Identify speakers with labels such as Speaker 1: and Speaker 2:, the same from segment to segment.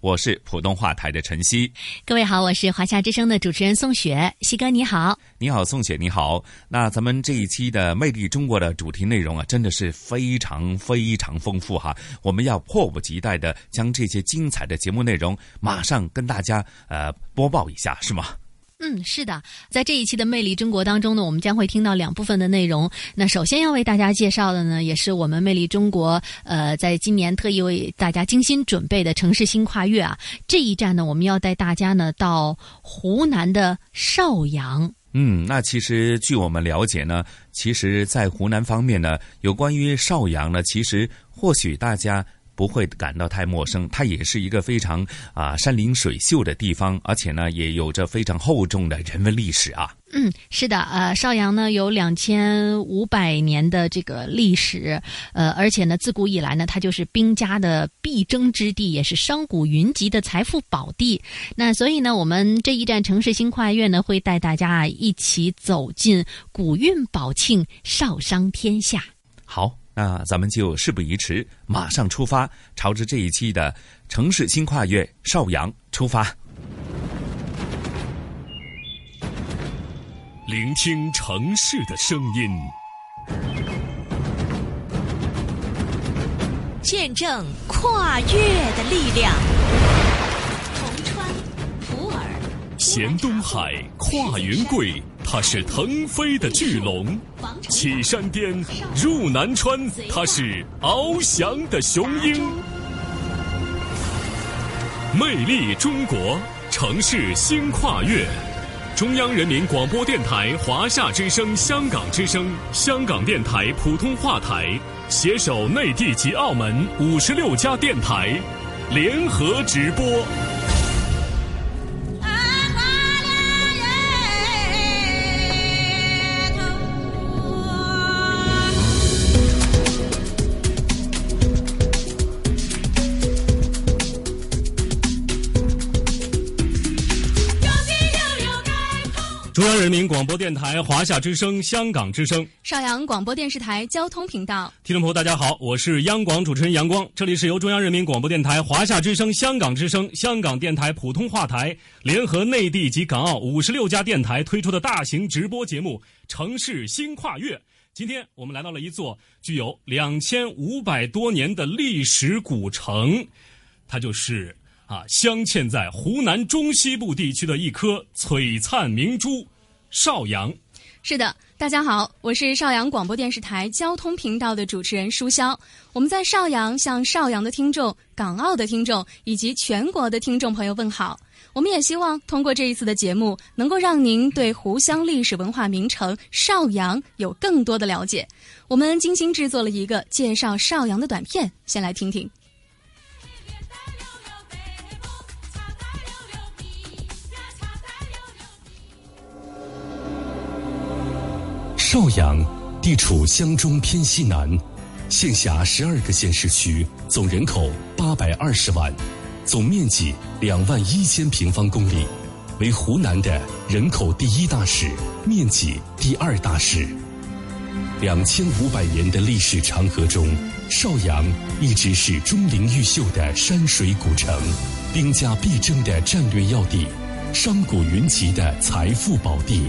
Speaker 1: 我是普通话台的陈曦，
Speaker 2: 各位好，我是华夏之声的主持人宋雪，西哥你好，
Speaker 1: 你好宋雪你好。那咱们这一期的《魅力中国》的主题内容啊，真的是非常非常丰富哈，我们要迫不及待的将这些精彩的节目内容马上跟大家呃播报一下，是吗？
Speaker 2: 嗯，是的，在这一期的《魅力中国》当中呢，我们将会听到两部分的内容。那首先要为大家介绍的呢，也是我们《魅力中国》呃，在今年特意为大家精心准备的城市新跨越啊。这一站呢，我们要带大家呢到湖南的邵阳。
Speaker 1: 嗯，那其实据我们了解呢，其实，在湖南方面呢，有关于邵阳呢，其实或许大家。不会感到太陌生，它也是一个非常啊山林水秀的地方，而且呢也有着非常厚重的人文历史啊。
Speaker 2: 嗯，是的，呃，邵阳呢有两千五百年的这个历史，呃，而且呢自古以来呢它就是兵家的必争之地，也是商贾云集的财富宝地。那所以呢，我们这一站城市新跨越呢会带大家一起走进古韵宝庆，少商天下。
Speaker 1: 好。那咱们就事不宜迟，马上出发，朝着这一期的城市新跨越邵阳出发。
Speaker 3: 聆听城市的声音，
Speaker 4: 见证跨越的力量。铜川、普洱、
Speaker 3: 衔东海，跨云贵。它是腾飞的巨龙，起山巅，入南川；它是翱翔的雄鹰。魅力中国，城市新跨越。中央人民广播电台、华夏之声、香港之声、香港电台普通话台携手内地及澳门五十六家电台联合直播。中央人民广播电台、华夏之声、香港之声、
Speaker 2: 邵阳广播电视台交通频道，
Speaker 3: 听众朋友，大家好，我是央广主持人杨光，这里是由中央人民广播电台、华夏之声、香港之声、香港电台普通话台联合内地及港澳五十六家电台推出的大型直播节目《城市新跨越》。今天我们来到了一座具有两千五百多年的历史古城，它就是啊，镶嵌在湖南中西部地区的一颗璀璨明珠。邵阳，
Speaker 5: 是的，大家好，我是邵阳广播电视台交通频道的主持人舒潇。我们在邵阳向邵阳的听众、港澳的听众以及全国的听众朋友问好。我们也希望通过这一次的节目，能够让您对湖湘历史文化名城邵阳有更多的了解。我们精心制作了一个介绍邵阳的短片，先来听听。
Speaker 3: 邵阳地处湘中偏西南，县辖十二个县市区，总人口八百二十万，总面积两万一千平方公里，为湖南的人口第一大市，面积第二大市。两千五百年的历史长河中，邵阳一直是钟灵毓秀的山水古城，兵家必争的战略要地，商贾云集的财富宝地，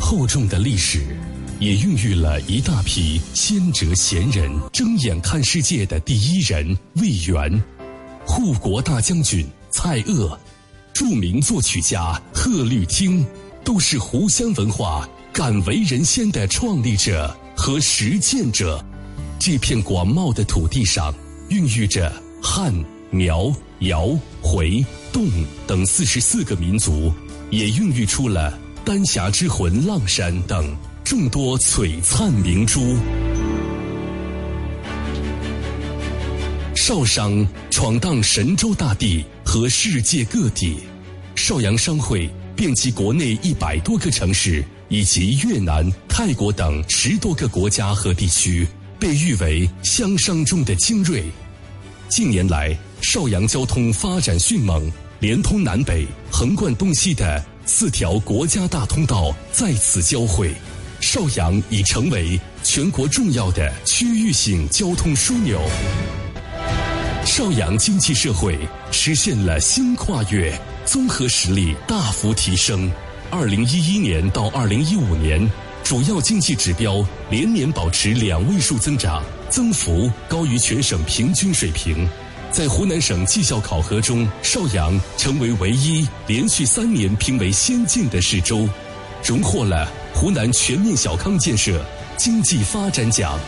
Speaker 3: 厚重的历史。也孕育了一大批先哲贤人，睁眼看世界的第一人魏源，护国大将军蔡锷，著名作曲家贺绿汀，都是湖湘文化
Speaker 6: 敢为人先的创立者和实践者。这片广袤的土地上，孕育着汉、苗、瑶、回、侗等四十四个民族，也孕育出了丹霞之魂浪山等众多璀璨明珠。邵商闯荡神州大地和世界各地，邵阳商会遍及国内一百多个城市，以及越南、泰国等十多个国家和地区。被誉为湘商中的精锐。近年来，邵阳交通发展迅猛，连通南北、横贯东西的四条国家大通道在此交汇，邵阳已成为全国重要的区域性交通枢纽。邵阳经济社会实现了新跨越，综合实力大幅提升。二零一一年到二零一五年。主要经济指标连年保持两位数增长，增幅高于全省平均水平。在湖南省绩效考核中，邵阳成为唯一连续三年评为先进的市州，荣获了湖南全面小康建设经济发展奖，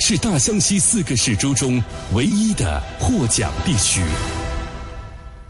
Speaker 6: 是大湘西四个市州中唯一的获奖地区。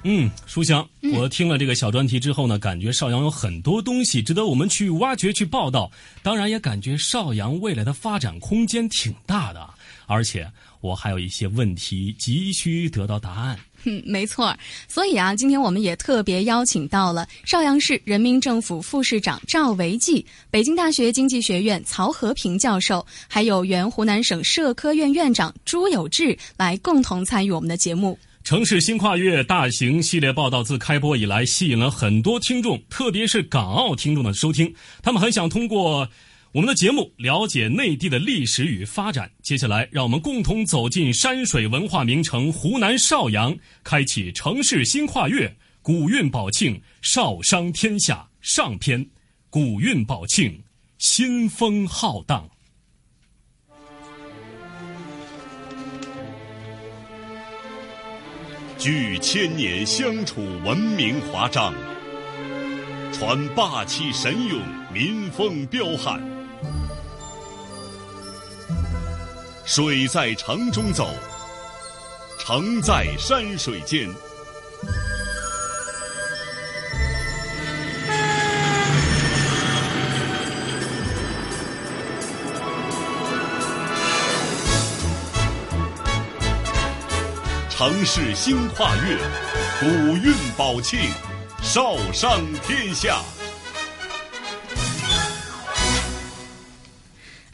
Speaker 3: 嗯，书香，我听了这个小专题之后呢，感觉邵阳有很多东西值得我们去挖掘、去报道。当然，也感觉邵阳未来的发展空间挺大的，而且我还有一些问题急需得到答案。
Speaker 5: 嗯，没错。所以啊，今天我们也特别邀请到了邵阳市人民政府副市长赵维济、北京大学经济学院曹和平教授，还有原湖南省社科院院长朱有志来共同参与我们的节目。
Speaker 3: 城市新跨越大型系列报道自开播以来，吸引了很多听众，特别是港澳听众的收听。他们很想通过我们的节目了解内地的历史与发展。接下来，让我们共同走进山水文化名城湖南邵阳，开启城市新跨越，古韵宝庆，邵商天下上篇。古韵宝庆，新风浩荡。
Speaker 7: 聚千年乡土文明华章，传霸气神勇民风彪悍。水在城中走，城在山水间。城市新跨越，古韵宝庆，少商天下。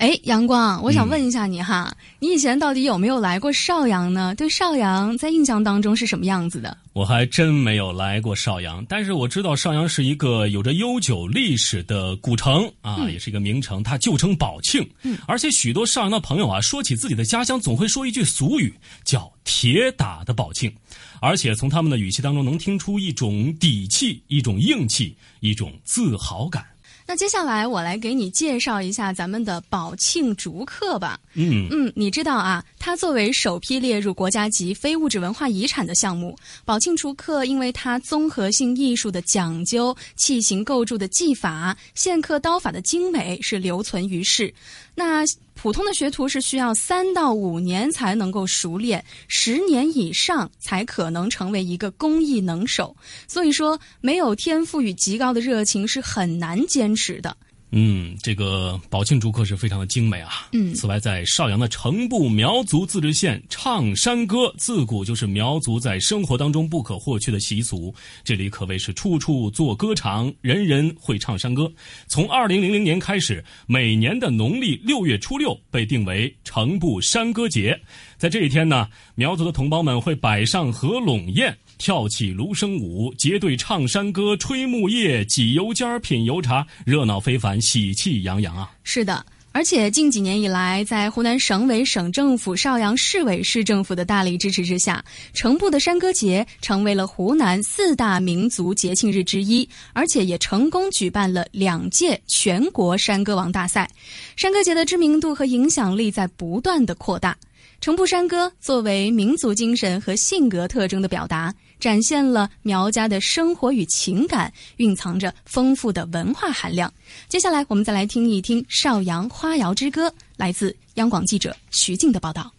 Speaker 5: 哎，阳光，我想问一下你哈，你以前到底有没有来过邵阳呢？对邵阳在印象当中是什么样子的？
Speaker 3: 我还真没有来过邵阳，但是我知道邵阳是一个有着悠久历史的古城啊，也是一个名城，它旧称宝庆。嗯，而且许多邵阳的朋友啊，说起自己的家乡，总会说一句俗语，叫“铁打的宝庆”，而且从他们的语气当中能听出一种底气、一种硬气、一种自豪感。
Speaker 5: 那接下来我来给你介绍一下咱们的宝庆竹刻吧。嗯嗯，你知道啊，它作为首批列入国家级非物质文化遗产的项目，宝庆竹刻因为它综合性艺术的讲究、器型构筑的技法、线刻刀法的精美，是留存于世。那普通的学徒是需要三到五年才能够熟练，十年以上才可能成为一个工艺能手。所以说，没有天赋与极高的热情是很难坚持的。
Speaker 3: 嗯，这个宝庆竹刻是非常的精美啊。嗯，此外，在邵阳的城步苗族自治县，唱山歌自古就是苗族在生活当中不可或缺的习俗。这里可谓是处处做歌场，人人会唱山歌。从二零零零年开始，每年的农历六月初六被定为城步山歌节。在这一天呢，苗族的同胞们会摆上合拢宴。跳起芦笙舞，结队唱山歌，吹木叶，挤油尖儿，品油茶，热闹非凡，喜气洋洋啊！
Speaker 5: 是的，而且近几年以来，在湖南省委、省政府、邵阳市委、市政府的大力支持之下，城步的山歌节成为了湖南四大民族节庆日之一，而且也成功举办了两届全国山歌王大赛。山歌节的知名度和影响力在不断的扩大。城步山歌作为民族精神和性格特征的表达。展现了苗家的生活与情感，蕴藏着丰富的文化含量。接下来，我们再来听一听《邵阳花窑之歌》，来自央广记者徐静的报道。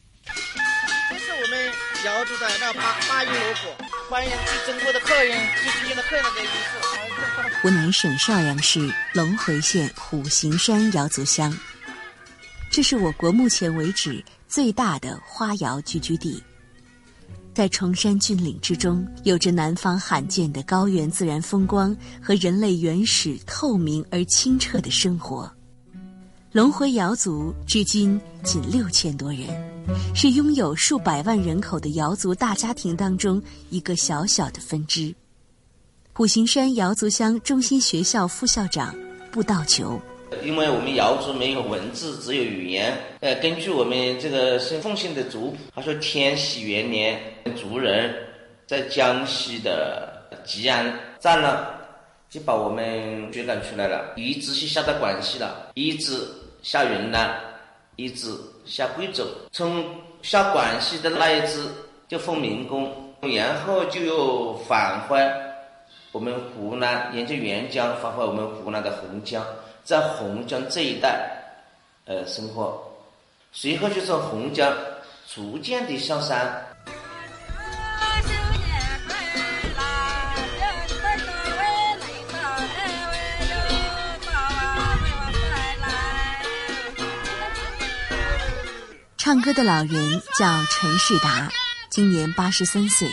Speaker 8: 这是我们瑶族的那八八音锣鼓，欢迎最珍贵的客人、最尊敬的客人的仪式。
Speaker 9: 湖南省邵阳市隆回县虎形山瑶族乡，这是我国目前为止最大的花窑聚居地。在崇山峻岭之中，有着南方罕见的高原自然风光和人类原始、透明而清澈的生活。龙回瑶族至今仅六千多人，是拥有数百万人口的瑶族大家庭当中一个小小的分支。虎形山瑶族乡中心学校副校长布道球。
Speaker 10: 因为我们瑶族没有文字，只有语言。呃，根据我们这个生奉姓的族谱，他说天禧元年，族人在江西的吉安战了，就把我们驱赶出来了，一直是下到广西了，一直下云南，一直下贵州。从下广西的那一支就封民工，然后就又返回我们湖南，沿着沅江返回我们湖南的洪江。在洪江这一带，呃，生活，随后就从洪江逐渐的上山。
Speaker 9: 唱歌的老人叫陈世达，今年八十三岁，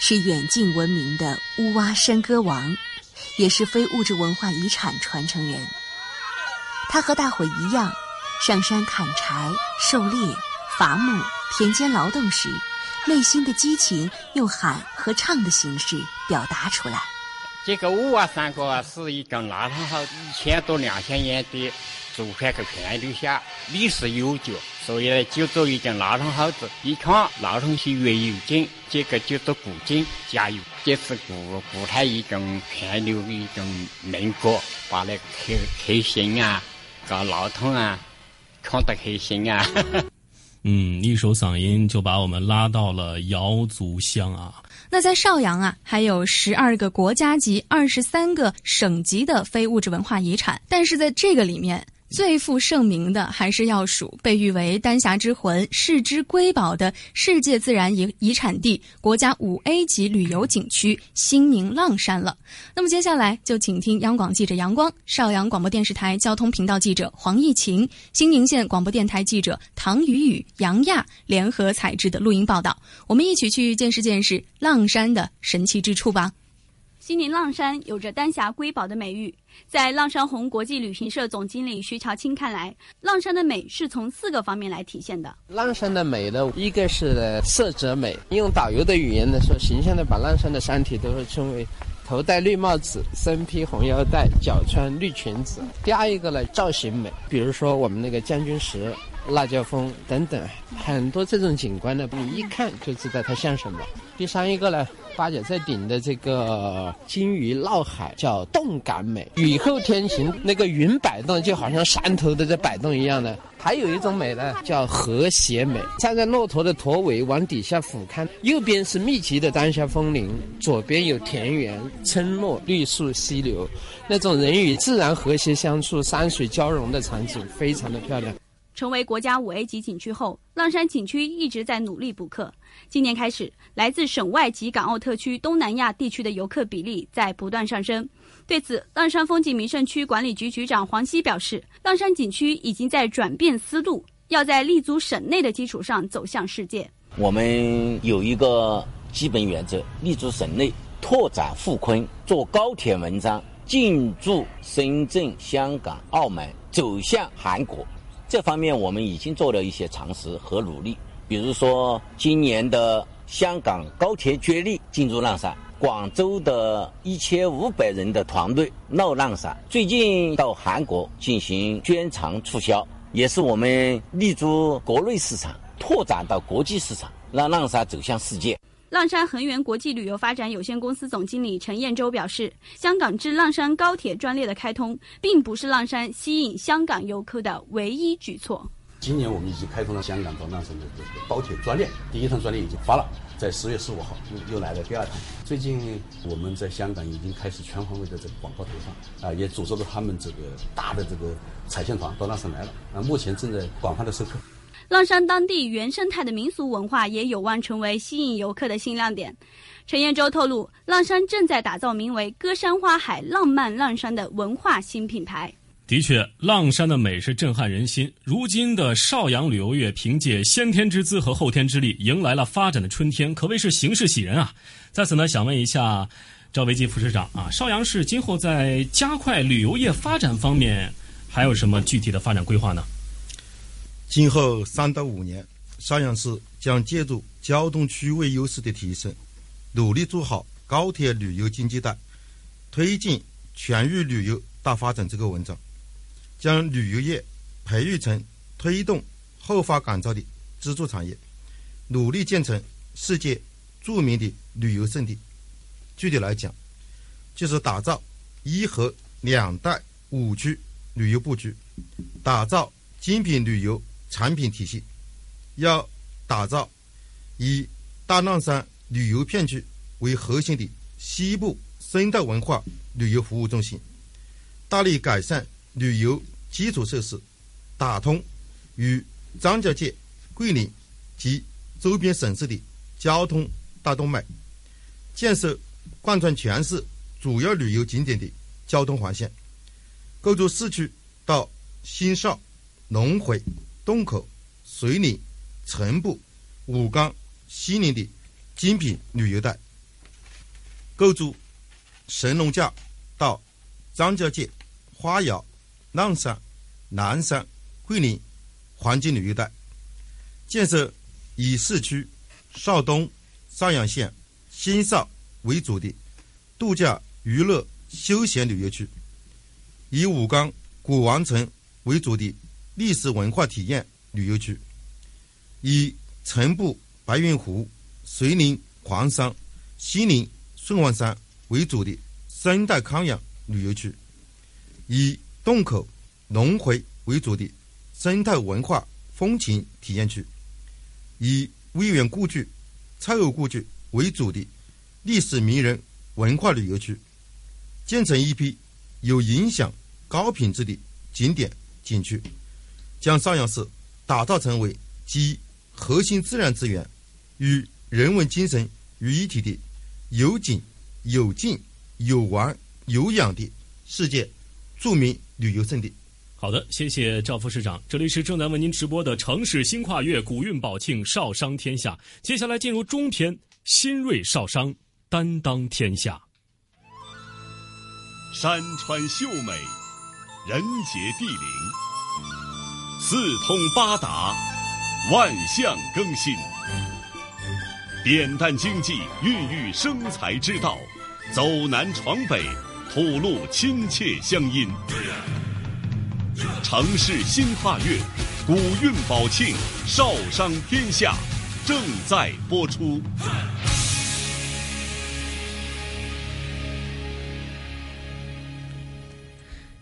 Speaker 9: 是远近闻名的乌哇山歌王，也是非物质文化遗产传承人。他和大伙一样，上山砍柴、狩猎、伐木、田间劳动时，内心的激情用喊和唱的形式表达出来。
Speaker 11: 这个五瓦山歌是一个腊肠号一千多两千年的祖传个片留下，历史悠久，所以呢，就做一件腊肠号子。一看腊肠是越有劲，这个就做古劲加油。这是古古代一种片留的一种民歌，把那个开开心啊。搞劳动啊，唱得开心啊！
Speaker 3: 嗯，一首嗓音就把我们拉到了瑶族乡啊。
Speaker 5: 那在邵阳啊，还有十二个国家级、二十三个省级的非物质文化遗产，但是在这个里面。最负盛名的还是要数被誉为“丹霞之魂”、“世之瑰宝”的世界自然遗遗产地、国家五 A 级旅游景区兴宁浪山了。那么接下来就请听央广记者杨光、邵阳广播电视台交通频道记者黄义晴、兴宁县广播电台记者唐雨雨、杨亚联合采制的录音报道。我们一起去见识见识浪山的神奇之处吧。
Speaker 12: 兴宁浪山有着“丹霞瑰宝”的美誉，在浪山红国际旅行社总经理徐乔青看来，浪山的美是从四个方面来体现的。
Speaker 13: 浪山的美呢，一个是色泽美，用导游的语言来说，形象的把浪山的山体都是称为头戴绿帽子、身披红腰带、脚穿绿裙子。第二一个呢，造型美，比如说我们那个将军石。辣椒峰等等，很多这种景观呢，你一看就知道它像什么。第三一个呢，八角在顶的这个金鱼闹海叫动感美，雨后天晴，那个云摆动就好像山头都在摆动一样的。还有一种美呢，叫和谐美，站在骆驼的驼尾往底下俯瞰，右边是密集的丹霞峰林，左边有田园、村落、绿树、溪流，那种人与自然和谐相处、山水交融的场景，非常的漂亮。
Speaker 12: 成为国家五 A 级景区后，浪山景区一直在努力补课。今年开始，来自省外及港澳特区、东南亚地区的游客比例在不断上升。对此，浪山风景名胜区管理局局长黄希表示，浪山景区已经在转变思路，要在立足省内的基础上走向世界。
Speaker 14: 我们有一个基本原则：立足省内，拓展富坤，做高铁文章，进驻深圳、香港、澳门，走向韩国。这方面我们已经做了一些尝试和努力，比如说今年的香港高铁接力进入浪山，广州的一千五百人的团队闹浪山，最近到韩国进行捐藏促销，也是我们立足国内市场，拓展到国际市场，让浪山走向世界。
Speaker 12: 浪山恒源国际旅游发展有限公司总经理陈彦洲表示，香港至浪山高铁专列的开通，并不是浪山吸引香港游客的唯一举措。
Speaker 15: 今年我们已经开通了香港到浪山的这个高铁专列，第一趟专列已经发了，在十月十五号又又来了第二趟。最近我们在香港已经开始全方位的这个广告投放，啊，也组织了他们这个大的这个彩线团到那上来了，啊，目前正在广泛的授课。
Speaker 12: 浪山当地原生态的民俗文化也有望成为吸引游客的新亮点。陈彦洲透露，浪山正在打造名为“歌山花海浪漫浪山”的文化新品牌。
Speaker 3: 的确，浪山的美是震撼人心。如今的邵阳旅游业凭借先天之资和后天之力，迎来了发展的春天，可谓是形势喜人啊！在此呢，想问一下赵维基副市长啊，邵阳市今后在加快旅游业发展方面，还有什么具体的发展规划呢？
Speaker 16: 今后三到五年，邵阳市将借助交通区位优势的提升，努力做好高铁旅游经济带，推进全域旅游大发展这个文章，将旅游业培育成推动后发改造的支柱产业，努力建成世界著名的旅游胜地。具体来讲，就是打造一河两带五区旅游布局，打造精品旅游。产品体系要打造以大浪山旅游片区为核心的西部生态文化旅游服务中心，大力改善旅游基础设施，打通与张家界、桂林及周边省市的交通大动脉，建设贯穿全市主要旅游景点的交通环线，构筑市区到新邵、龙回。洞口、遂宁、城步、武冈、西宁的精品旅游带，构筑神农架到张家界、花瑶、浪山、南山、桂林黄金旅游带，建设以市区邵东、邵阳县新邵为主的度假娱乐休闲旅游区，以武冈古王城为主的。历史文化体验旅游区，以城步白云湖、遂宁黄山、西宁顺望山为主的生态康养旅游区，以洞口龙回为主的生态文化风情体验区，以威远故居、蔡锷故居为主的历史名人文化旅游区，建成一批有影响、高品质的景点景区。将邵阳市打造成为集核心自然资源与人文精神于一体的有景有静有玩有养的世界著名旅游胜地。
Speaker 3: 好的，谢谢赵副市长。这里是正在为您直播的城市新跨越，古韵宝庆，少商天下。接下来进入中篇，新锐少商担当天下。
Speaker 7: 山川秀美，人杰地灵。四通八达，万象更新，扁担经济孕育生财之道，走南闯北，吐露亲切乡音。城市新跨越，古韵宝庆，少商天下，正在播出。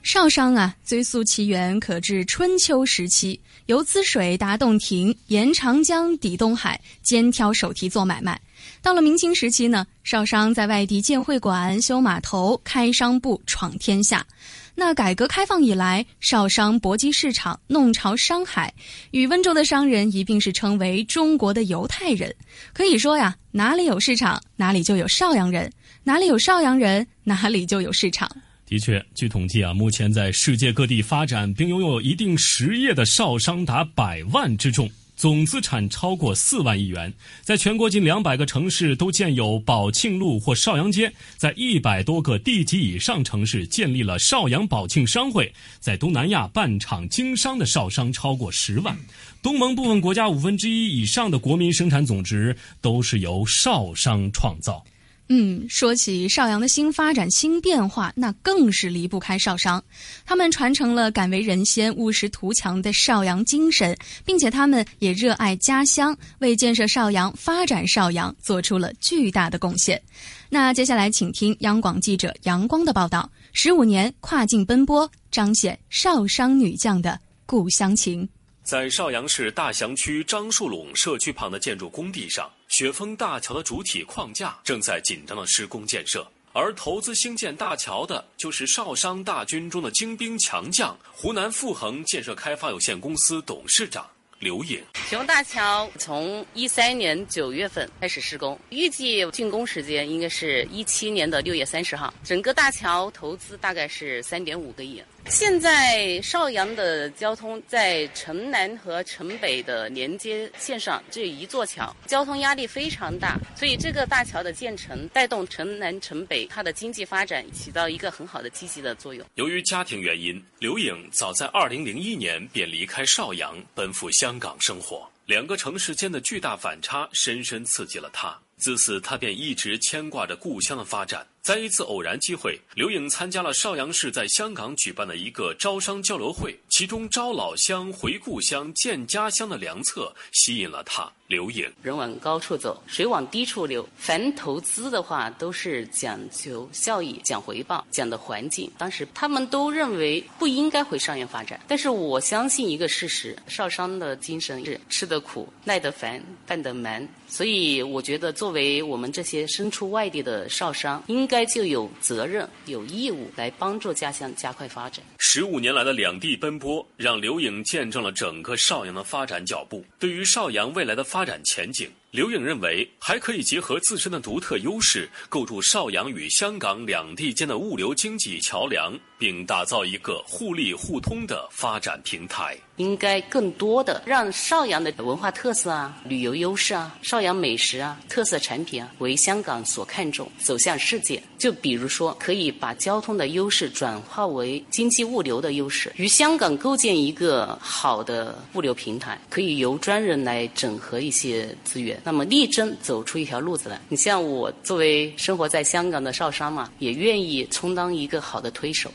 Speaker 5: 少商啊，追溯其源可至春秋时期，由滋水达洞庭，沿长江抵东海，肩挑手提做买卖。到了明清时期呢，少商在外地建会馆、修码头、开商埠，闯天下。那改革开放以来，少商搏击市场，弄潮商海，与温州的商人一并是称为中国的犹太人。可以说呀，哪里有市场，哪里就有邵阳人；哪里有邵阳人，哪里就有市场。
Speaker 3: 的确，据统计啊，目前在世界各地发展并拥有一定实业的邵商达百万之众，总资产超过四万亿元，在全国近两百个城市都建有宝庆路或邵阳街，在一百多个地级以上城市建立了邵阳宝庆商会，在东南亚办厂经商的邵商超过十万，东盟部分国家五分之一以上的国民生产总值都是由邵商创造。
Speaker 5: 嗯，说起邵阳的新发展、新变化，那更是离不开邵商。他们传承了敢为人先、务实图强的邵阳精神，并且他们也热爱家乡，为建设邵阳、发展邵阳做出了巨大的贡献。那接下来，请听央广记者杨光的报道：十五年跨境奔波，彰显邵商女将的故乡情。
Speaker 17: 在邵阳市大祥区樟树垄社区旁的建筑工地上。雪峰大桥的主体框架正在紧张的施工建设，而投资兴建大桥的就是邵商大军中的精兵强将——湖南富恒建设开发有限公司董事长。刘颖，
Speaker 18: 雪峰大桥从一三年九月份开始施工，预计竣工时间应该是一七年的六月三十号。整个大桥投资大概是三点五个亿。现在邵阳的交通在城南和城北的连接线上只有一座桥，交通压力非常大，所以这个大桥的建成带动城南城北它的经济发展起到一个很好的积极的作用。
Speaker 17: 由于家庭原因，刘颖早在二零零一年便离开邵阳，奔赴香港生活。两个城市间的巨大反差深深刺激了他，自此他便一直牵挂着故乡的发展。在一次偶然机会，刘颖参加了邵阳市在香港举办的一个招商交流会，其中“招老乡、回故乡、建家乡”的良策吸引了他。刘颖，
Speaker 18: 人往高处走，水往低处流。凡投资的话，都是讲求效益、讲回报、讲的环境。当时他们都认为不应该回邵阳发展，但是我相信一个事实：邵商的精神是吃得苦、耐得烦、办得蛮。所以，我觉得作为我们这些身处外地的邵商，应该该就有责任、有义务来帮助家乡加快发展。
Speaker 17: 十五年来的两地奔波，让刘颖见证了整个邵阳的发展脚步。对于邵阳未来的发展前景，刘颖认为还可以结合自身的独特优势，构筑邵阳与香港两地间的物流经济桥梁，并打造一个互利互通的发展平台。
Speaker 18: 应该更多的让邵阳的文化特色啊、旅游优势啊、邵阳美食啊、特色产品啊为香港所看重，走向世界。就比如说，可以把交通的优势转化为经济物流的优势，与香港构建一个好的物流平台，可以由专人来整合一些资源，那么力争走出一条路子来。你像我作为生活在香港的邵商嘛，也愿意充当一个好的推手。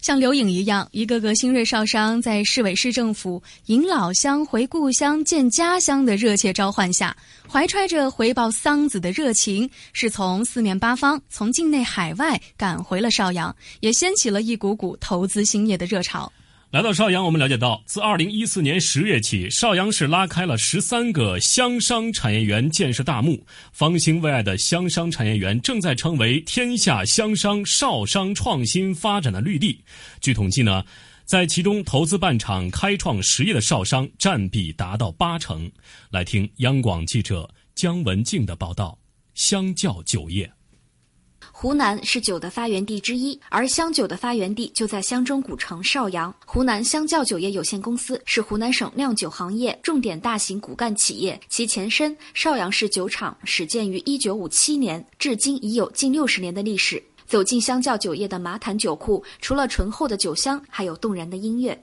Speaker 5: 像刘颖一样，一个个新锐少商在市委市政府迎老乡回故乡建家乡的热切召唤下，怀揣着回报桑梓的热情，是从四面八方、从境内海外赶回了邵阳，也掀起了一股股投资兴业的热潮。
Speaker 3: 来到邵阳，我们了解到，自二零一四年十月起，邵阳市拉开了十三个乡商产业园建设大幕，方兴未艾的乡商产业园正在成为天下乡商邵商创新发展的绿地。据统计呢，在其中投资办厂、开创实业的邵商占比达到八成。来听央广记者姜文静的报道：香窖酒业。
Speaker 19: 湖南是酒的发源地之一，而湘酒的发源地就在湘中古城邵阳。湖南湘窖酒业有限公司是湖南省酿酒行业重点大型骨干企业，其前身邵阳市酒厂始建于一九五七年，至今已有近六十年的历史。走进湘窖酒业的马坛酒库，除了醇厚的酒香，还有动人的音乐。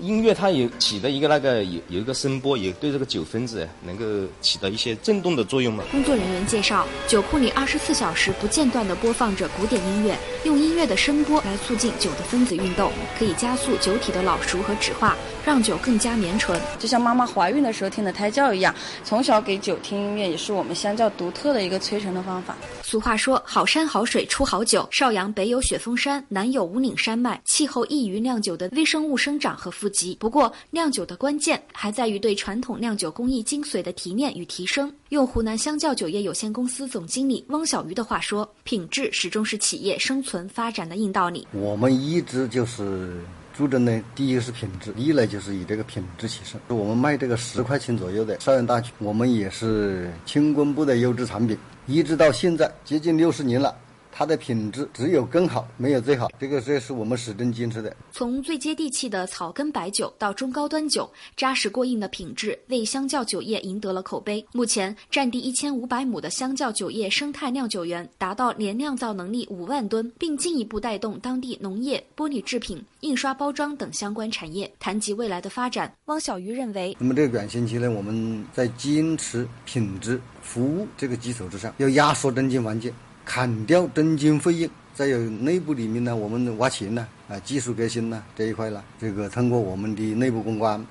Speaker 20: 音乐它有起的一个那个有有一个声波，也对这个酒分子能够起到一些震动的作用嘛。
Speaker 19: 工作人员介绍，酒库里二十四小时不间断地播放着古典音乐，用音乐的声波来促进酒的分子运动，可以加速酒体的老熟和酯化，让酒更加绵醇。
Speaker 21: 就像妈妈怀孕的时候听的胎教一样，从小给酒听音乐也是我们相较独特的一个催陈的方法。
Speaker 19: 俗话说，好山好水出好酒。邵阳北有雪峰山，南有五岭山脉，气候易于酿酒的微生物生长和富集。不过，酿酒的关键还在于对传统酿酒工艺精髓的提炼与提升。用湖南香窖酒业有限公司总经理汪小鱼的话说：“品质始终是企业生存发展的硬道理。
Speaker 22: 我们一直就是注重呢，第一个是品质，一来就是以这个品质起胜。我们卖这个十块钱左右的邵阳大曲，我们也是轻工部的优质产品。”一直到现在接近六十年了，它的品质只有更好，没有最好。这个这是我们始终坚持的。
Speaker 19: 从最接地气的草根白酒到中高端酒，扎实过硬的品质为香窖酒业赢得了口碑。目前，占地一千五百亩的香窖酒业生态酿酒园达到年酿造能力五万吨，并进一步带动当地农业、玻璃制品、印刷包装等相关产业。谈及未来的发展，汪小鱼认为，
Speaker 22: 那么这个转型期呢，我们在坚持品质。服务这个基础之上，要压缩中间环节，砍掉征金费用，再有内部里面呢，我们挖钱呢，啊，技术革新呢这一块呢，这个通过我们的内部公关，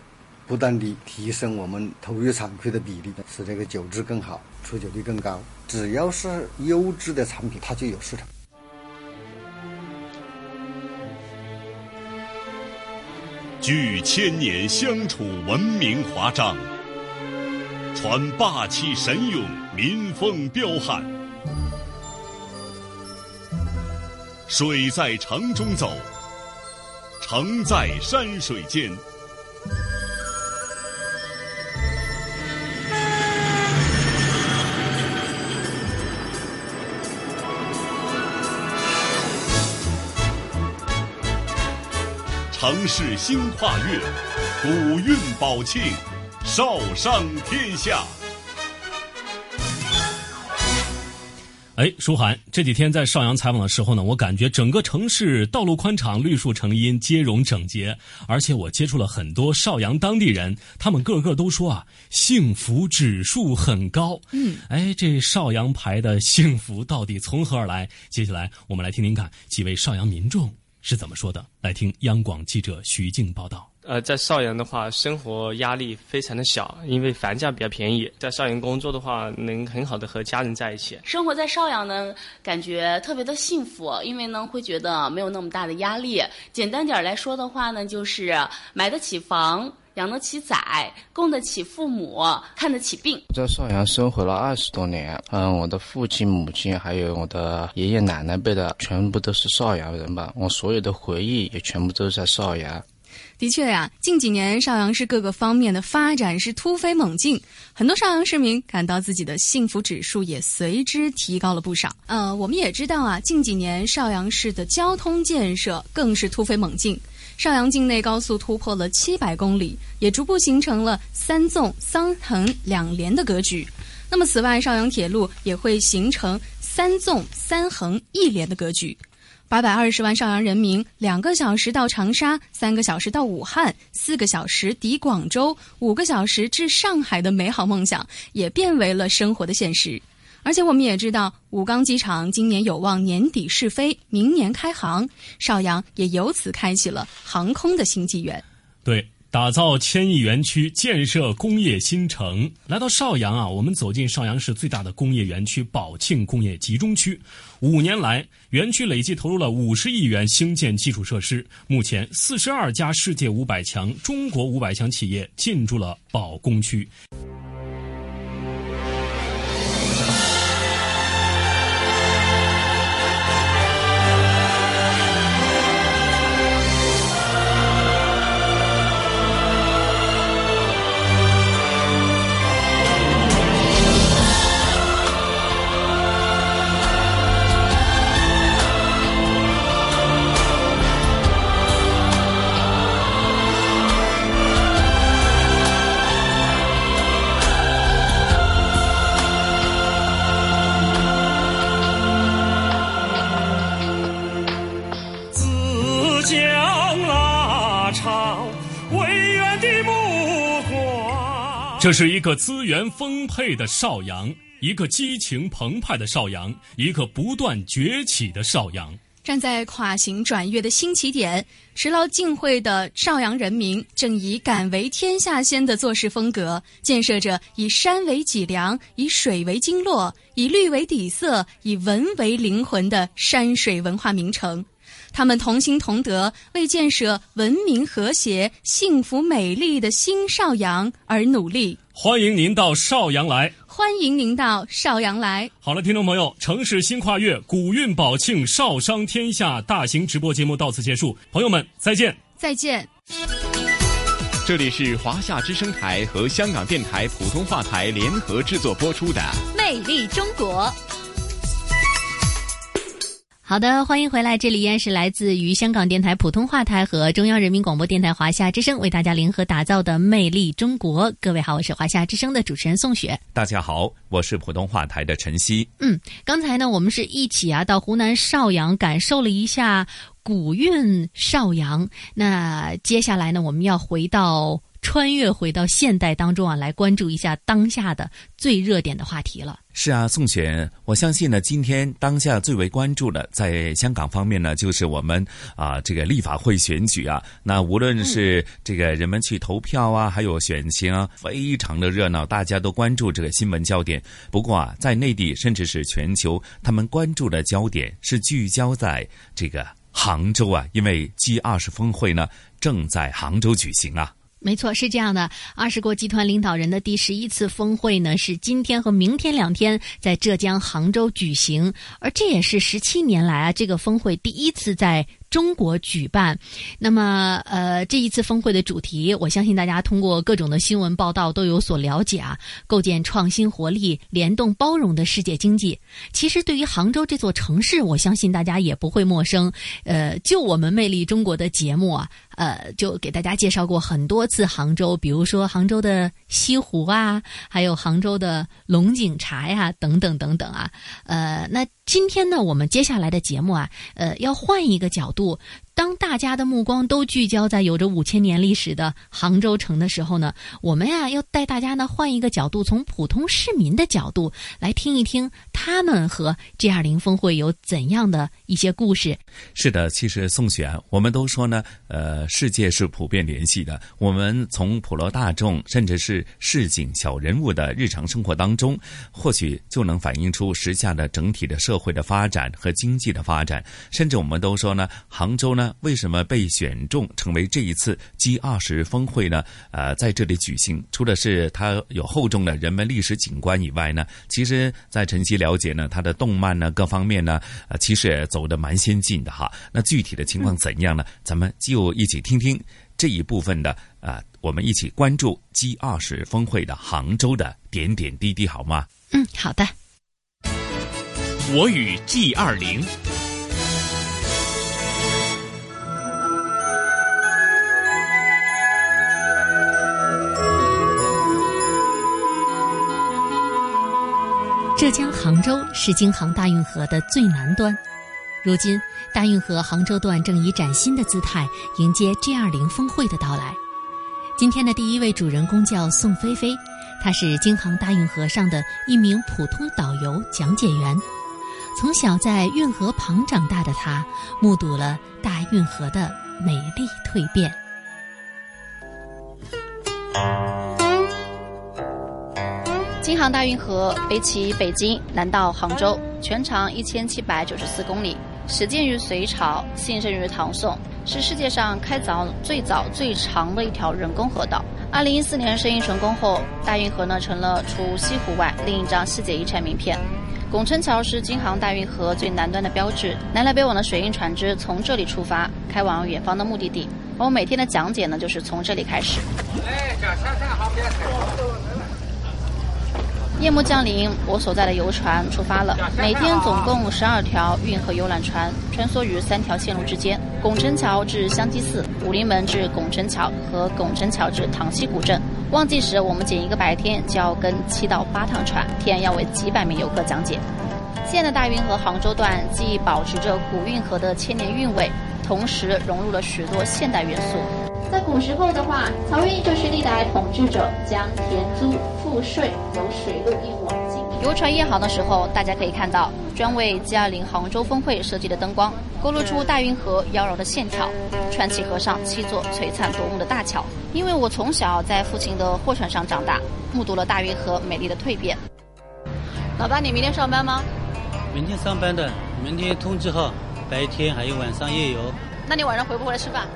Speaker 22: 不断的提升我们投入产出的比例，使这个酒质更好，出酒率更高。只要是优质的产品，它就有市场。
Speaker 17: 据
Speaker 7: 聚千年相处文明华章，传霸气神勇民风彪悍。水在城中走，城在山水间。城市新跨越，古韵宝庆，少商天下。
Speaker 3: 哎，舒涵，这几天在邵阳采访的时候呢，我感觉整个城市道路宽敞、绿树成荫、街容整洁，而且我接触了很多邵阳当地人，他们个个都说啊，幸福指数很高。
Speaker 2: 嗯，
Speaker 3: 哎，这邵阳牌的幸福到底从何而来？接下来我们来听听看几位邵阳民众。是怎么说的？来听央广记者徐静报道。
Speaker 23: 呃，在邵阳的话，生活压力非常的小，因为房价比较便宜。在邵阳工作的话，能很好的和家人在一起。
Speaker 24: 生活在邵阳呢，感觉特别的幸福，因为呢，会觉得没有那么大的压力。简单点来说的话呢，就是买得起房。养得起崽，供得起父母，看得起病。
Speaker 25: 在邵阳生活了二十多年，嗯，我的父亲、母亲还有我的爷爷奶奶辈的，全部都是邵阳人吧。我所有的回忆也全部都是在邵阳。
Speaker 5: 的确呀，近几年邵阳市各个方面的发展是突飞猛进，很多邵阳市民感到自己的幸福指数也随之提高了不少。呃，我们也知道啊，近几年邵阳市的交通建设更是突飞猛进。邵阳境内高速突破了七百公里，也逐步形成了三纵三横两连的格局。那么，此外，邵阳铁路也会形成三纵三横一连的格局。八百二十万邵阳人民，两个小时到长沙，三个小时到武汉，四个小时抵广州，五个小时至上海的美好梦想，也变为了生活的现实。而且我们也知道，武钢机场今年有望年底试飞，明年开航，邵阳也由此开启了航空的新纪元。
Speaker 3: 对，打造千亿园区，建设工业新城。来到邵阳啊，我们走进邵阳市最大的工业园区宝庆工业集中区。五年来，园区累计投入了五十亿元兴建基础设施。目前，四十二家世界五百强、中国五百强企业进驻了宝工区。这是一个资源丰沛的邵阳，一个激情澎湃的邵阳，一个不断崛起的邵阳。
Speaker 5: 站在跨行转跃的新起点，持牢敬会的邵阳人民正以敢为天下先的做事风格，建设着以山为脊梁、以水为经络、以绿为底色、以文为灵魂的山水文化名城。他们同心同德，为建设文明、和谐、幸福、美丽的新邵阳而努力。
Speaker 3: 欢迎您到邵阳来！
Speaker 5: 欢迎您到邵阳来！
Speaker 3: 好了，听众朋友，城市新跨越，古韵宝庆，邵商天下大型直播节目到此结束，朋友们再见！
Speaker 5: 再见！
Speaker 26: 这里是华夏之声台和香港电台普通话台联合制作播出的《
Speaker 5: 魅力中国》。
Speaker 2: 好的，欢迎回来！这里依然是来自于香港电台普通话台和中央人民广播电台华夏之声为大家联合打造的《魅力中国》。各位好，我是华夏之声的主持人宋雪。
Speaker 1: 大家好，我是普通话台的陈曦。
Speaker 2: 嗯，刚才呢，我们是一起啊到湖南邵阳感受了一下古韵邵阳。那接下来呢，我们要回到。穿越回到现代当中啊，来关注一下当下的最热点的话题了。
Speaker 1: 是啊，宋璇，我相信呢，今天当下最为关注的，在香港方面呢，就是我们啊这个立法会选举啊。那无论是这个人们去投票啊，还有选情啊，非常的热闹，大家都关注这个新闻焦点。不过啊，在内地甚至是全球，他们关注的焦点是聚焦在这个。杭州啊，因为 G 二十峰会呢正在杭州举行啊。
Speaker 2: 没错，是这样的。二十国集团领导人的第十一次峰会呢，是今天和明天两天在浙江杭州举行，而这也是十七年来啊这个峰会第一次在。中国举办，那么呃，这一次峰会的主题，我相信大家通过各种的新闻报道都有所了解啊。构建创新活力、联动包容的世界经济。其实对于杭州这座城市，我相信大家也不会陌生。呃，就我们魅力中国的节目啊，呃，就给大家介绍过很多次杭州，比如说杭州的西湖啊，还有杭州的龙井茶呀，等等等等啊。呃，那。今天呢，我们接下来的节目啊，呃，要换一个角度。当大家的目光都聚焦在有着五千年历史的杭州城的时候呢，我们呀要带大家呢换一个角度，从普通市民的角度来听一听他们和 G 二零峰会有怎样的一些故事。
Speaker 1: 是的，其实宋璇，我们都说呢，呃，世界是普遍联系的。我们从普罗大众，甚至是市井小人物的日常生活当中，或许就能反映出时下的整体的社会的发展和经济的发展。甚至我们都说呢，杭州呢。为什么被选中成为这一次 G 二十峰会呢？呃，在这里举行，除了是它有厚重的人文历史景观以外呢，其实，在晨曦了解呢，它的动漫呢，各方面呢，呃，其实也走得蛮先进的哈。那具体的情况怎样呢？咱们就一起听听这一部分的啊，我们一起关注 G 二十峰会的杭州的点点滴滴，好吗？
Speaker 2: 嗯，好的。
Speaker 26: 我与 G 二零。
Speaker 2: 浙江杭州是京杭大运河的最南端，如今大运河杭州段正以崭新的姿态迎接 G20 峰会的到来。今天的第一位主人公叫宋菲菲，她是京杭大运河上的一名普通导游讲解员。从小在运河旁长大的她，目睹了大运河的美丽蜕变。
Speaker 27: 京杭大运河北起北京，南到杭州，全长一千七百九十四公里，始建于隋朝，兴盛于唐宋，是世界上开凿最早最长的一条人工河道。二零一四年生意成功后，大运河呢成了除西湖外另一张世界遗产名片。拱宸桥是京杭大运河最南端的标志，南来北往的水运船只从这里出发，开往远方的目的地。我每天的讲解呢，就是从这里开始。哎，这山山好夜幕降临，我所在的游船出发了。每天总共十二条运河游览船穿梭于三条线路之间：拱宸桥至香积寺、武林门至拱宸桥和拱宸桥至塘溪古镇。旺季时，我们仅一个白天就要跟七到八趟船，天要为几百名游客讲解。现在的大运河杭州段既保持着古运河的千年韵味，同时融入了许多现代元素。在古时候的话，漕运就是历代统治者将田租赋税由水路运往京。游船夜航的时候，大家可以看到专为 G20 杭州峰会设计的灯光，勾勒出大运河妖娆的线条。川崎河上七座璀璨夺目的大桥。因为我从小在父亲的货船上长大，目睹了大运河美丽的蜕变。老爸，你明天上班吗？
Speaker 28: 明天上班的，明天通知号，白天还有晚上夜游。
Speaker 27: 那你晚上回不回来吃饭？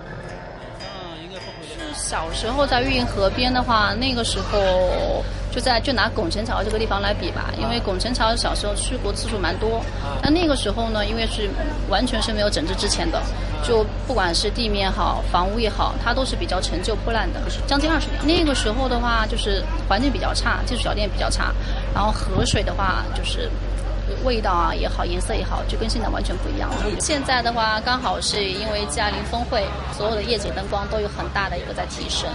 Speaker 27: 小时候在运河边的话，那个时候就在就拿拱辰桥这个地方来比吧，因为拱辰桥小时候去过次数蛮多。但那个时候呢，因为是完全是没有整治之前的，就不管是地面好，房屋也好，它都是比较陈旧破烂的，将近二十年。那个时候的话，就是环境比较差，技术条件比较差，然后河水的话就是。味道啊也好，颜色也好，就跟现在完全不一样了。现在的话，刚好是因为嘉陵峰会，所有的夜景灯光都有很大的一个在提升。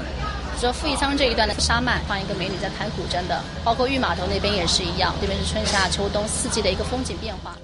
Speaker 27: 说富义仓这一段的沙漫放一个美女在弹古筝的，包括玉码头那边也是一样，这边是春夏秋冬四季的一个风景变化。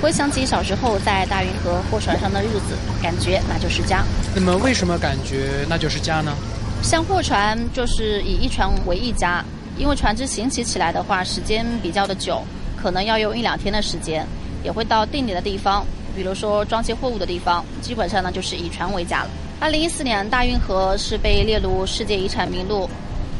Speaker 27: 回想起小时候在大运河货船上的日子，感觉那就是家。
Speaker 29: 那么为什么感觉那就是家呢？
Speaker 27: 像货船就是以一船为一家，因为船只行驶起来的话，时间比较的久，可能要用一两天的时间，也会到定点的地方，比如说装卸货物的地方，基本上呢就是以船为家了。二零一四年大运河是被列入世界遗产名录，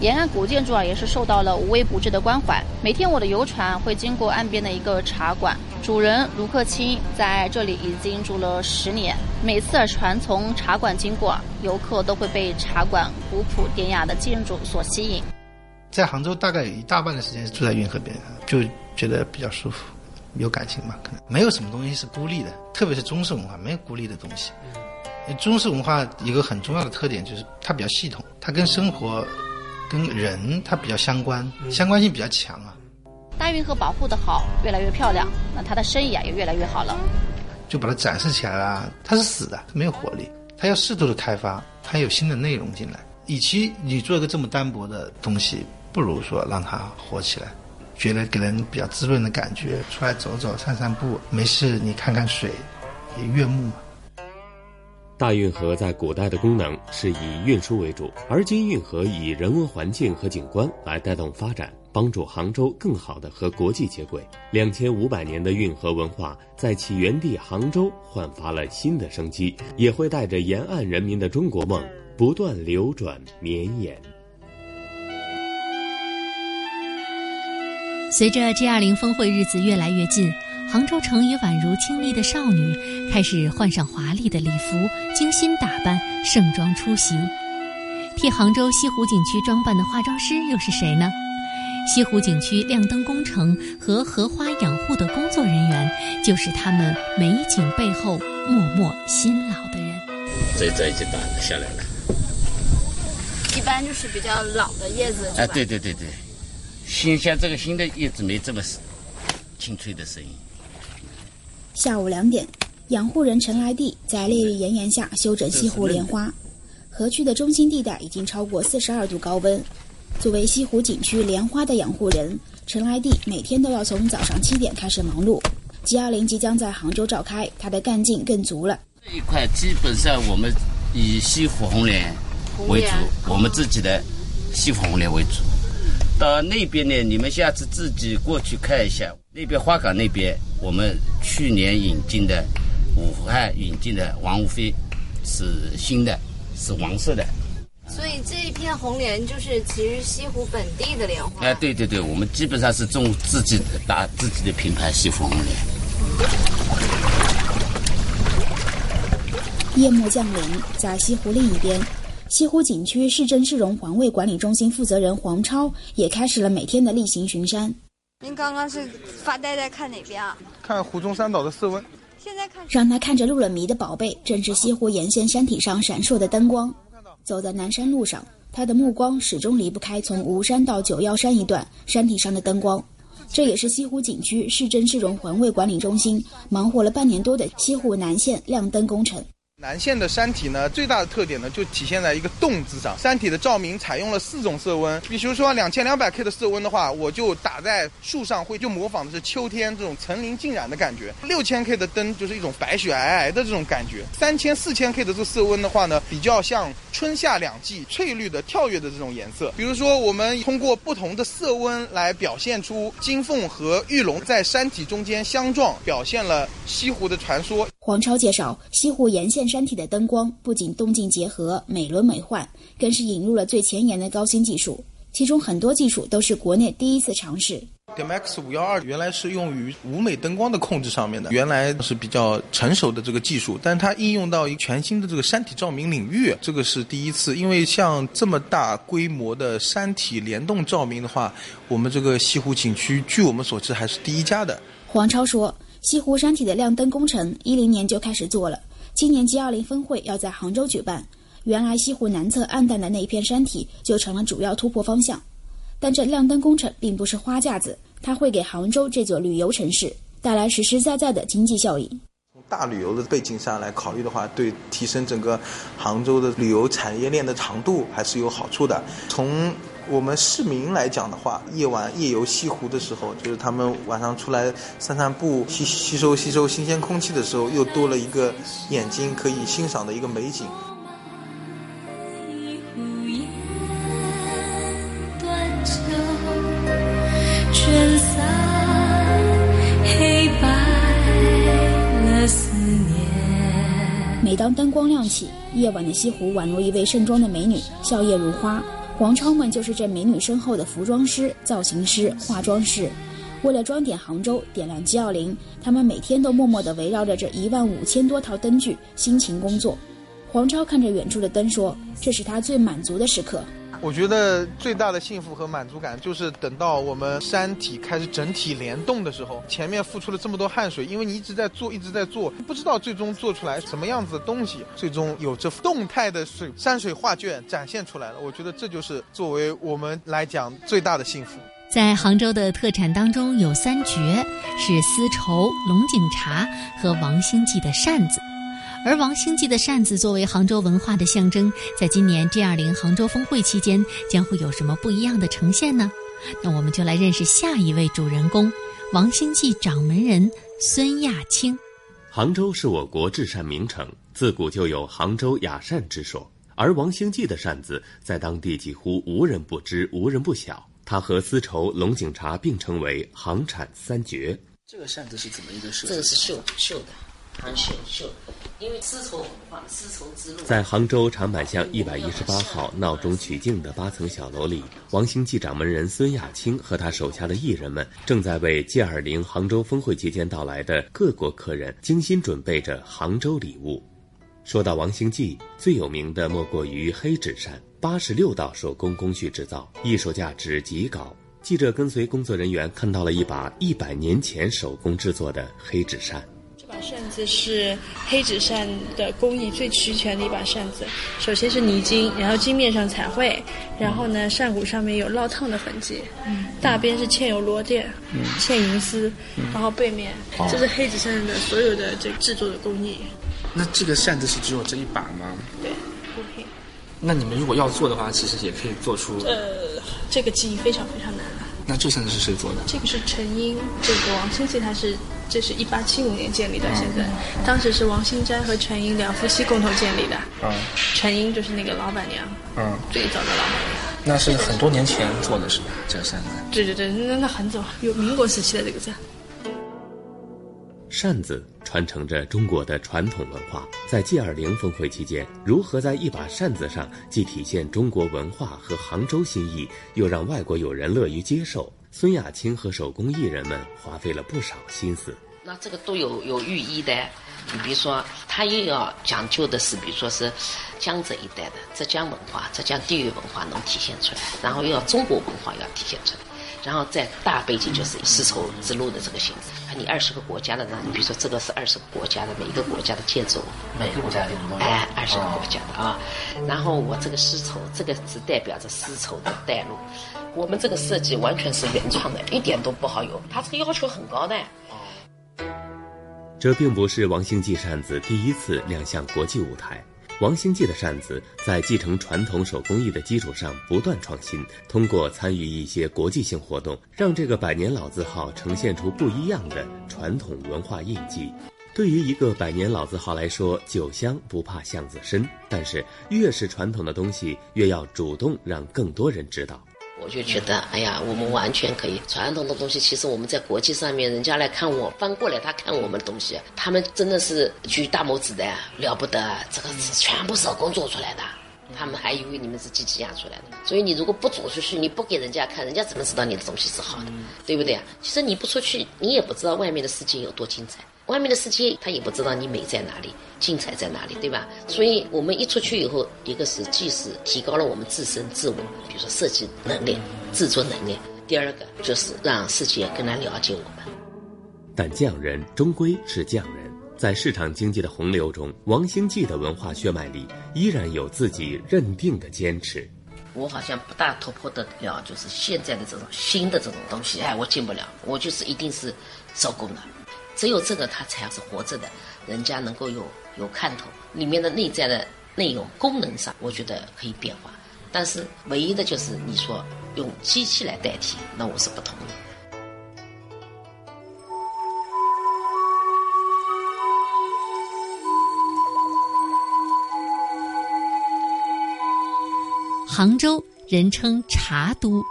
Speaker 27: 沿岸古建筑啊，也是受到了无微不至的关怀。每天我的游船会经过岸边的一个茶馆，主人卢克清在这里已经住了十年。每次船从茶馆经过，游客都会被茶馆古朴典雅的建筑所吸引。
Speaker 30: 在杭州，大概有一大半的时间是住在运河边，就觉得比较舒服，有感情嘛。可能没有什么东西是孤立的，特别是中式文化，没有孤立的东西。中式文化一个很重要的特点就是它比较系统，它跟生活、跟人它比较相关，相关性比较强啊。
Speaker 27: 大运河保护的好，越来越漂亮，那它的生意啊也越来越好了。
Speaker 30: 就把它展示起来了，它是死的，它没有活力，它要适度的开发，它有新的内容进来。与其你做一个这么单薄的东西。不如说让它活起来，觉得给人比较滋润的感觉。出来走走、散散步，没事你看看水，也悦目嘛。
Speaker 31: 大运河在古代的功能是以运输为主，而今运河以人文环境和景观来带动发展，帮助杭州更好的和国际接轨。两千五百年的运河文化在起源地杭州焕发了新的生机，也会带着沿岸人民的中国梦不断流转绵延。
Speaker 2: 随着 G20 峰会日子越来越近，杭州城也宛如清丽的少女，开始换上华丽的礼服，精心打扮，盛装出席。替杭州西湖景区装扮的化妆师又是谁呢？西湖景区亮灯工程和荷花养护的工作人员，就是他们美景背后默默辛劳的人。
Speaker 14: 这这已经打下来了，
Speaker 21: 一般就是比较老的叶子。
Speaker 14: 哎，对对对对。新像这个新的叶子没这么清脆的声音。
Speaker 32: 下午两点，养护人陈来娣在烈日炎炎下修整西湖莲花。河区的中心地带已经超过四十二度高温。作为西湖景区莲花的养护人，陈来娣每天都要从早上七点开始忙碌。G20 即将在杭州召开，他的干劲更足了。
Speaker 14: 这一块基本上我们以西湖红莲为主，我们自己的西湖红莲为主。到那边呢，你们下次自己过去看一下。那边花港那边，我们去年引进的武汉引进的王屋飞，是新的，是黄色的。
Speaker 21: 所以这一片红莲就是其实西湖本地的莲花。
Speaker 14: 哎，对对对，我们基本上是种自己的打自己的品牌西湖红莲。
Speaker 32: 夜幕降临，在西湖另一边。西湖景区市政市容环卫管理中心负责人黄超也开始了每天的例行巡山。
Speaker 21: 您刚刚是发呆在看哪边啊？
Speaker 33: 看湖中三岛的色温。
Speaker 21: 现在看，
Speaker 32: 让他看着入了迷的宝贝，正是西湖沿线山体上闪烁的灯光。走在南山路上，他的目光始终离不开从吴山到九曜山一段山体上的灯光。这也是西湖景区市政市容环卫管理中心忙活了半年多的西湖南线亮灯工程。
Speaker 33: 南线的山体呢，最大的特点呢，就体现在一个“洞”字上。山体的照明采用了四种色温，比如说两千两百 K 的色温的话，我就打在树上，会就模仿的是秋天这种层林尽染的感觉。六千 K 的灯就是一种白雪皑皑的这种感觉。三千、四千 K 的这色温的话呢，比较像春夏两季翠绿的跳跃的这种颜色。比如说，我们通过不同的色温来表现出金凤和玉龙在山体中间相撞，表现了西湖的传说。
Speaker 32: 黄超介绍，西湖沿线山体的灯光不仅动静结合、美轮美奂，更是引入了最前沿的高新技术，其中很多技术都是国内第一次尝试。
Speaker 33: DMX 五幺二原来是用于舞美灯光的控制上面的，原来是比较成熟的这个技术，但它应用到一个全新的这个山体照明领域，这个是第一次。因为像这么大规模的山体联动照明的话，我们这个西湖景区，据我们所知还是第一家的。
Speaker 32: 黄超说。西湖山体的亮灯工程，一零年就开始做了。今年 G 二零峰会要在杭州举办，原来西湖南侧暗淡的那一片山体就成了主要突破方向。但这亮灯工程并不是花架子，它会给杭州这座旅游城市带来实实在在的经济效益。
Speaker 33: 从大旅游的背景上来考虑的话，对提升整个杭州的旅游产业链的长度还是有好处的。从我们市民来讲的话，夜晚夜游西湖的时候，就是他们晚上出来散散步、吸吸收吸收新鲜空气的时候，又多了一个眼睛可以欣赏的一个美景。
Speaker 32: 每当灯光亮起，夜晚的西湖宛如一位盛装的美女，笑靥如花。黄超们就是这美女身后的服装师、造型师、化妆师。为了装点杭州、点亮 G 二零，他们每天都默默地围绕着这一万五千多套灯具辛勤工作。黄超看着远处的灯说：“这是他最满足的时刻。”
Speaker 33: 我觉得最大的幸福和满足感，就是等到我们山体开始整体联动的时候，前面付出了这么多汗水，因为你一直在做，一直在做，不知道最终做出来什么样子的东西，最终有着动态的水山水画卷展现出来了。我觉得这就是作为我们来讲最大的幸福。
Speaker 2: 在杭州的特产当中有三绝，是丝绸、龙井茶和王星记的扇子。而王星记的扇子作为杭州文化的象征，在今年 G20 杭州峰会期间将会有什么不一样的呈现呢？那我们就来认识下一位主人公——王星记掌门人孙亚青。
Speaker 31: 杭州是我国制扇名城，自古就有杭州雅扇之说。而王星记的扇子在当地几乎无人不知、无人不晓。它和丝绸、龙井茶并称为杭产三绝。
Speaker 34: 这个扇子是怎么一个设计？
Speaker 35: 这个是绣绣的，杭绣绣。因为丝绸文化，丝绸之路。
Speaker 31: 在杭州长板巷一百一十八号闹中取静的八层小楼里，王兴记掌门人孙亚青和他手下的艺人们正在为 G20 杭州峰会期间到来的各国客人精心准备着杭州礼物。说到王兴记，最有名的莫过于黑纸扇，八十六道手工工序制造，艺术价值极高。记者跟随工作人员看到了一把一百年前手工制作的黑纸扇。
Speaker 36: 把扇子是黑纸扇的工艺最齐全的一把扇子。首先是泥金，然后金面上彩绘，然后呢扇骨上面有烙烫的痕迹，大边是嵌有螺钿，嵌银丝，然后背面这是黑纸扇的所有的这制作的工艺。
Speaker 34: 那这个扇子是只有这一把吗？
Speaker 36: 对。
Speaker 34: 那你们如果要做的话，其实也可以做出。
Speaker 36: 呃，这个技艺非常非常难。
Speaker 34: 那这扇子是谁做的？
Speaker 36: 这个是陈英，这个王兴记他是。这是一八七五年建立的，现在，当时是王兴斋和陈英两夫妻共同建立的。嗯，陈英就是那个老板娘。嗯，最早的老板娘。
Speaker 34: 那是很多年前做的是吧？这个扇子。
Speaker 36: 对对对，那那很早，有民国时期的这个扇。
Speaker 31: 扇子传承着中国的传统文化，在 G20 峰会期间，如何在一把扇子上既体现中国文化和杭州心意，又让外国友人乐于接受？孙亚青和手工艺人们花费了不少心思。
Speaker 35: 那这个都有有寓意的，你比如说，他又要讲究的是，比如说是江浙一带的浙江文化、浙江地域文化能体现出来，然后又要中国文化要体现出来，然后在大背景就是丝绸之路的这个形式。你二十个国家的呢，你比如说这个是二十个国家的每一个国家的建筑，
Speaker 34: 每个国家有
Speaker 35: 哎，二十个国家的啊。然后我这个丝绸，这个只代表着丝绸的带路。我们这个设计完全是原创的，一点都不好有。它这个要求很高的。
Speaker 31: 这并不是王兴记扇子第一次亮相国际舞台。王兴记的扇子在继承传统手工艺的基础上不断创新，通过参与一些国际性活动，让这个百年老字号呈现出不一样的传统文化印记。对于一个百年老字号来说，酒香不怕巷子深，但是越是传统的东西，越要主动让更多人知道。
Speaker 35: 我就觉得，哎呀，我们完全可以传统的东西。其实我们在国际上面，人家来看我，翻过来他看我们的东西，他们真的是举大拇指的，了不得。这个是全部手工做出来的，他们还以为你们是机器压出来的。所以你如果不走出去，你不给人家看，人家怎么知道你的东西是好的？对不对啊？其实你不出去，你也不知道外面的世界有多精彩。外面的世界，他也不知道你美在哪里，精彩在哪里，对吧？所以我们一出去以后，一个是既是提高了我们自身自我，比如说设计能力、制作能力；第二个就是让世界更来了解我们。
Speaker 31: 但匠人终归是匠人，在市场经济的洪流中，王兴记的文化血脉里依然有自己认定的坚持。
Speaker 35: 我好像不大突破得了，就是现在的这种新的这种东西，哎，我进不了。我就是一定是手工的。只有这个，它才是活着的，人家能够有有看头。里面的内在的内容、功能上，我觉得可以变化。但是唯一的就是你说用机器来代替，那我是不同意。
Speaker 2: 杭州人称茶都。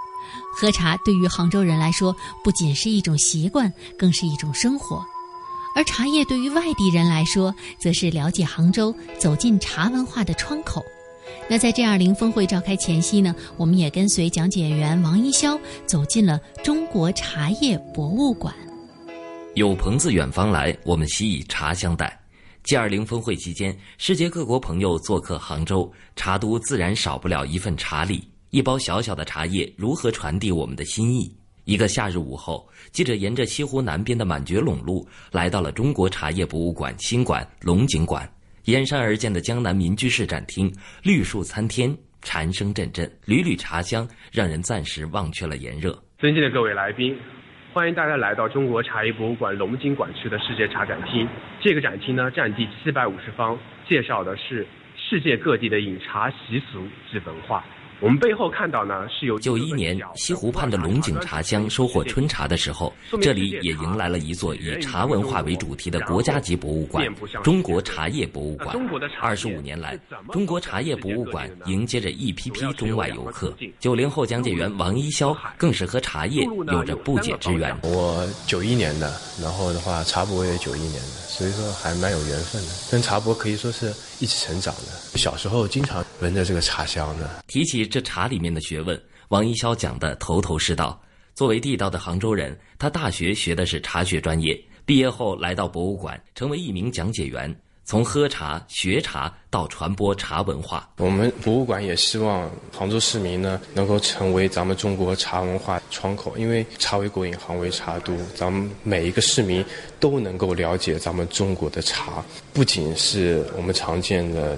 Speaker 2: 喝茶对于杭州人来说，不仅是一种习惯，更是一种生活。而茶叶对于外地人来说，则是了解杭州、走进茶文化的窗口。那在 G20 峰会召开前夕呢，我们也跟随讲解员王一潇走进了中国茶叶博物馆。
Speaker 37: 有朋自远方来，我们习以茶相待。G20 峰会期间，世界各国朋友做客杭州，茶都自然少不了一份茶礼。一包小小的茶叶如何传递我们的心意？一个夏日午后，记者沿着西湖南边的满觉陇路，来到了中国茶叶博物馆新馆龙井馆。沿山而建的江南民居式展厅，绿树参天，蝉声阵阵，缕缕茶香，让人暂时忘却了炎热。
Speaker 38: 尊敬的各位来宾，欢迎大家来到中国茶叶博物馆龙井馆区的世界茶展厅。这个展厅呢，占地七百五十方，介绍的是世界各地的饮茶习俗及文化。我们背后看到呢，是有
Speaker 37: 九一年西湖畔的龙井茶乡收获春茶的时候，这里也迎来了一座以茶文化为主题的国家级博物馆——中国茶叶博物馆。二十五年来，中国茶叶博物馆迎接着一批批中外游客。九零后讲解员王一潇更是和茶叶有着不解之缘。
Speaker 30: 我九一年的，然后的话，茶博也九一年的。所以说还蛮有缘分的，跟茶博可以说是一起成长的。小时候经常闻着这个茶香呢。
Speaker 37: 提起这茶里面的学问，王一潇讲的头头是道。作为地道的杭州人，他大学学的是茶学专业，毕业后来到博物馆，成为一名讲解员。从喝茶、学茶到传播茶文化，
Speaker 30: 我们博物馆也希望杭州市民呢能够成为咱们中国茶文化窗口。因为茶为国饮，杭为茶都，咱们每一个市民都能够了解咱们中国的茶，不仅是我们常见的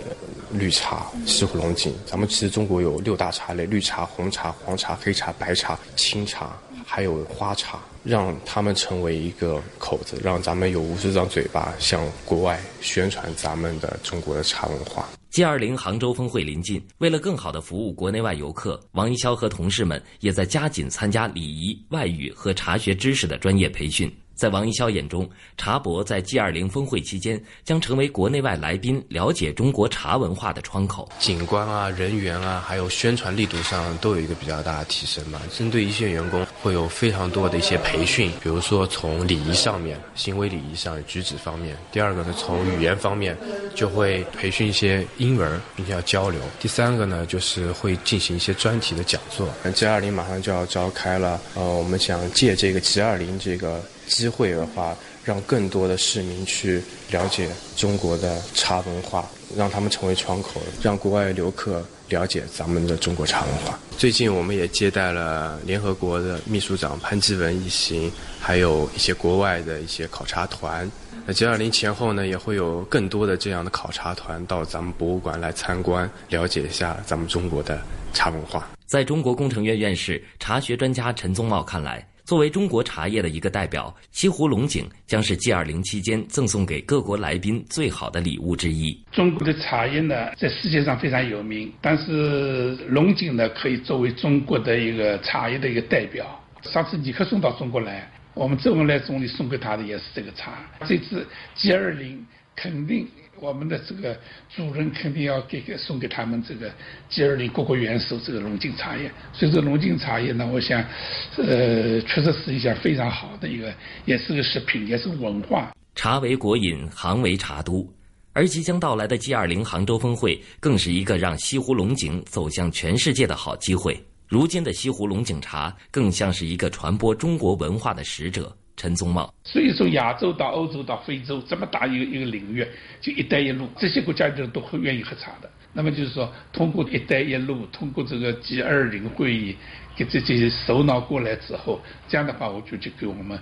Speaker 30: 绿茶、西湖龙井，咱们其实中国有六大茶类：绿茶、红茶、黄茶、黑茶、白茶、青茶，还有花茶。让他们成为一个口子，让咱们有无数张嘴巴向国外宣传咱们的中国的茶文化。
Speaker 37: G 二零杭州峰会临近，为了更好的服务国内外游客，王一潇和同事们也在加紧参加礼仪、外语和茶学知识的专业培训。在王一潇眼中，茶博在 G20 峰会期间将成为国内外来宾了解中国茶文化的窗口。
Speaker 30: 景观啊、人员啊，还有宣传力度上都有一个比较大的提升吧。针对一线员工，会有非常多的一些培训，比如说从礼仪上面、行为礼仪上、举止方面；第二个呢，从语言方面，就会培训一些英文，并且要交流；第三个呢，就是会进行一些专题的讲座。G20 马上就要召开了，呃，我们想借这个 G20 这个。机会的话，让更多的市民去了解中国的茶文化，让他们成为窗口，让国外游客了解咱们的中国茶文化。最近我们也接待了联合国的秘书长潘基文一行，还有一些国外的一些考察团。那 G20 前后呢，也会有更多的这样的考察团到咱们博物馆来参观，了解一下咱们中国的茶文化。
Speaker 37: 在中国工程院院士、茶学专家陈宗茂看来。作为中国茶叶的一个代表，西湖龙井将是 G20 期间赠送给各国来宾最好的礼物之一。
Speaker 39: 中国的茶叶呢，在世界上非常有名，但是龙井呢，可以作为中国的一个茶叶的一个代表。上次尼克松到中国来，我们周恩来总理送给他的也是这个茶。这次 G20 肯定。我们的这个主人肯定要给给送给他们这个 G20 各国元首这个龙井茶叶，所以这龙井茶叶呢，我想，呃，确实是一项非常好的一个，也是个食品，也是文化。
Speaker 37: 茶为国饮，杭为茶都，而即将到来的 G20 杭州峰会，更是一个让西湖龙井走向全世界的好机会。如今的西湖龙井茶，更像是一个传播中国文化的使者。陈宗茂，
Speaker 39: 所以说亚洲到欧洲到非洲这么大一个一个领域，就“一带一路”，这些国家的人都会愿意喝茶的。那么就是说，通过“一带一路”，通过这个 G 二零会议，给这些首脑过来之后，这样的话，我觉得就给我们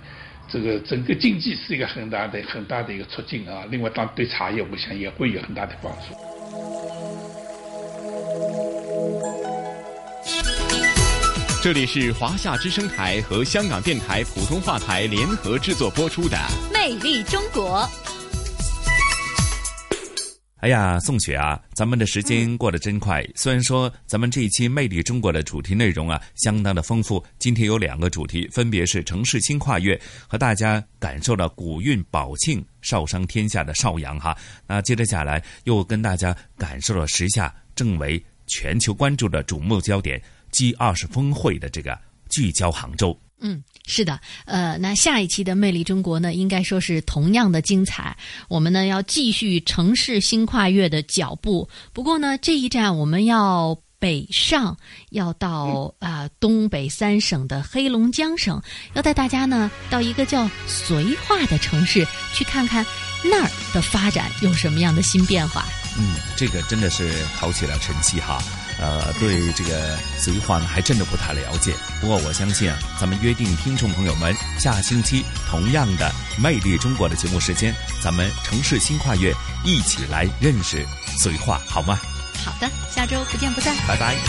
Speaker 39: 这个整个经济是一个很大的、很大的一个促进啊。另外，当对茶叶，我想也会有很大的帮助。
Speaker 26: 这里是华夏之声台和香港电台普通话台联合制作播出的《
Speaker 2: 魅力中国》。
Speaker 1: 哎呀，宋雪啊，咱们的时间过得真快。虽然说咱们这一期《魅力中国》的主题内容啊，相当的丰富。今天有两个主题，分别是城市新跨越，和大家感受了古韵宝庆、少商天下的邵阳哈。那接着下来又跟大家感受了时下正为全球关注的瞩目焦点。G 二十峰会的这个聚焦杭州，
Speaker 2: 嗯，是的，呃，那下一期的《魅力中国》呢，应该说是同样的精彩。我们呢要继续城市新跨越的脚步。不过呢，这一站我们要北上，要到啊、东北三省的黑龙江省，要带大家呢到一个叫绥化的城市去看看那儿的发展有什么样的新变化。
Speaker 1: 嗯，这个真的是考起了晨曦哈。呃，对这个绥化呢，还真的不太了解。不过我相信啊，咱们约定听众朋友们，下星期同样的《魅力中国》的节目时间，咱们城市新跨越，一起来认识绥化，好吗？
Speaker 2: 好的，下周不见不散，
Speaker 1: 拜拜。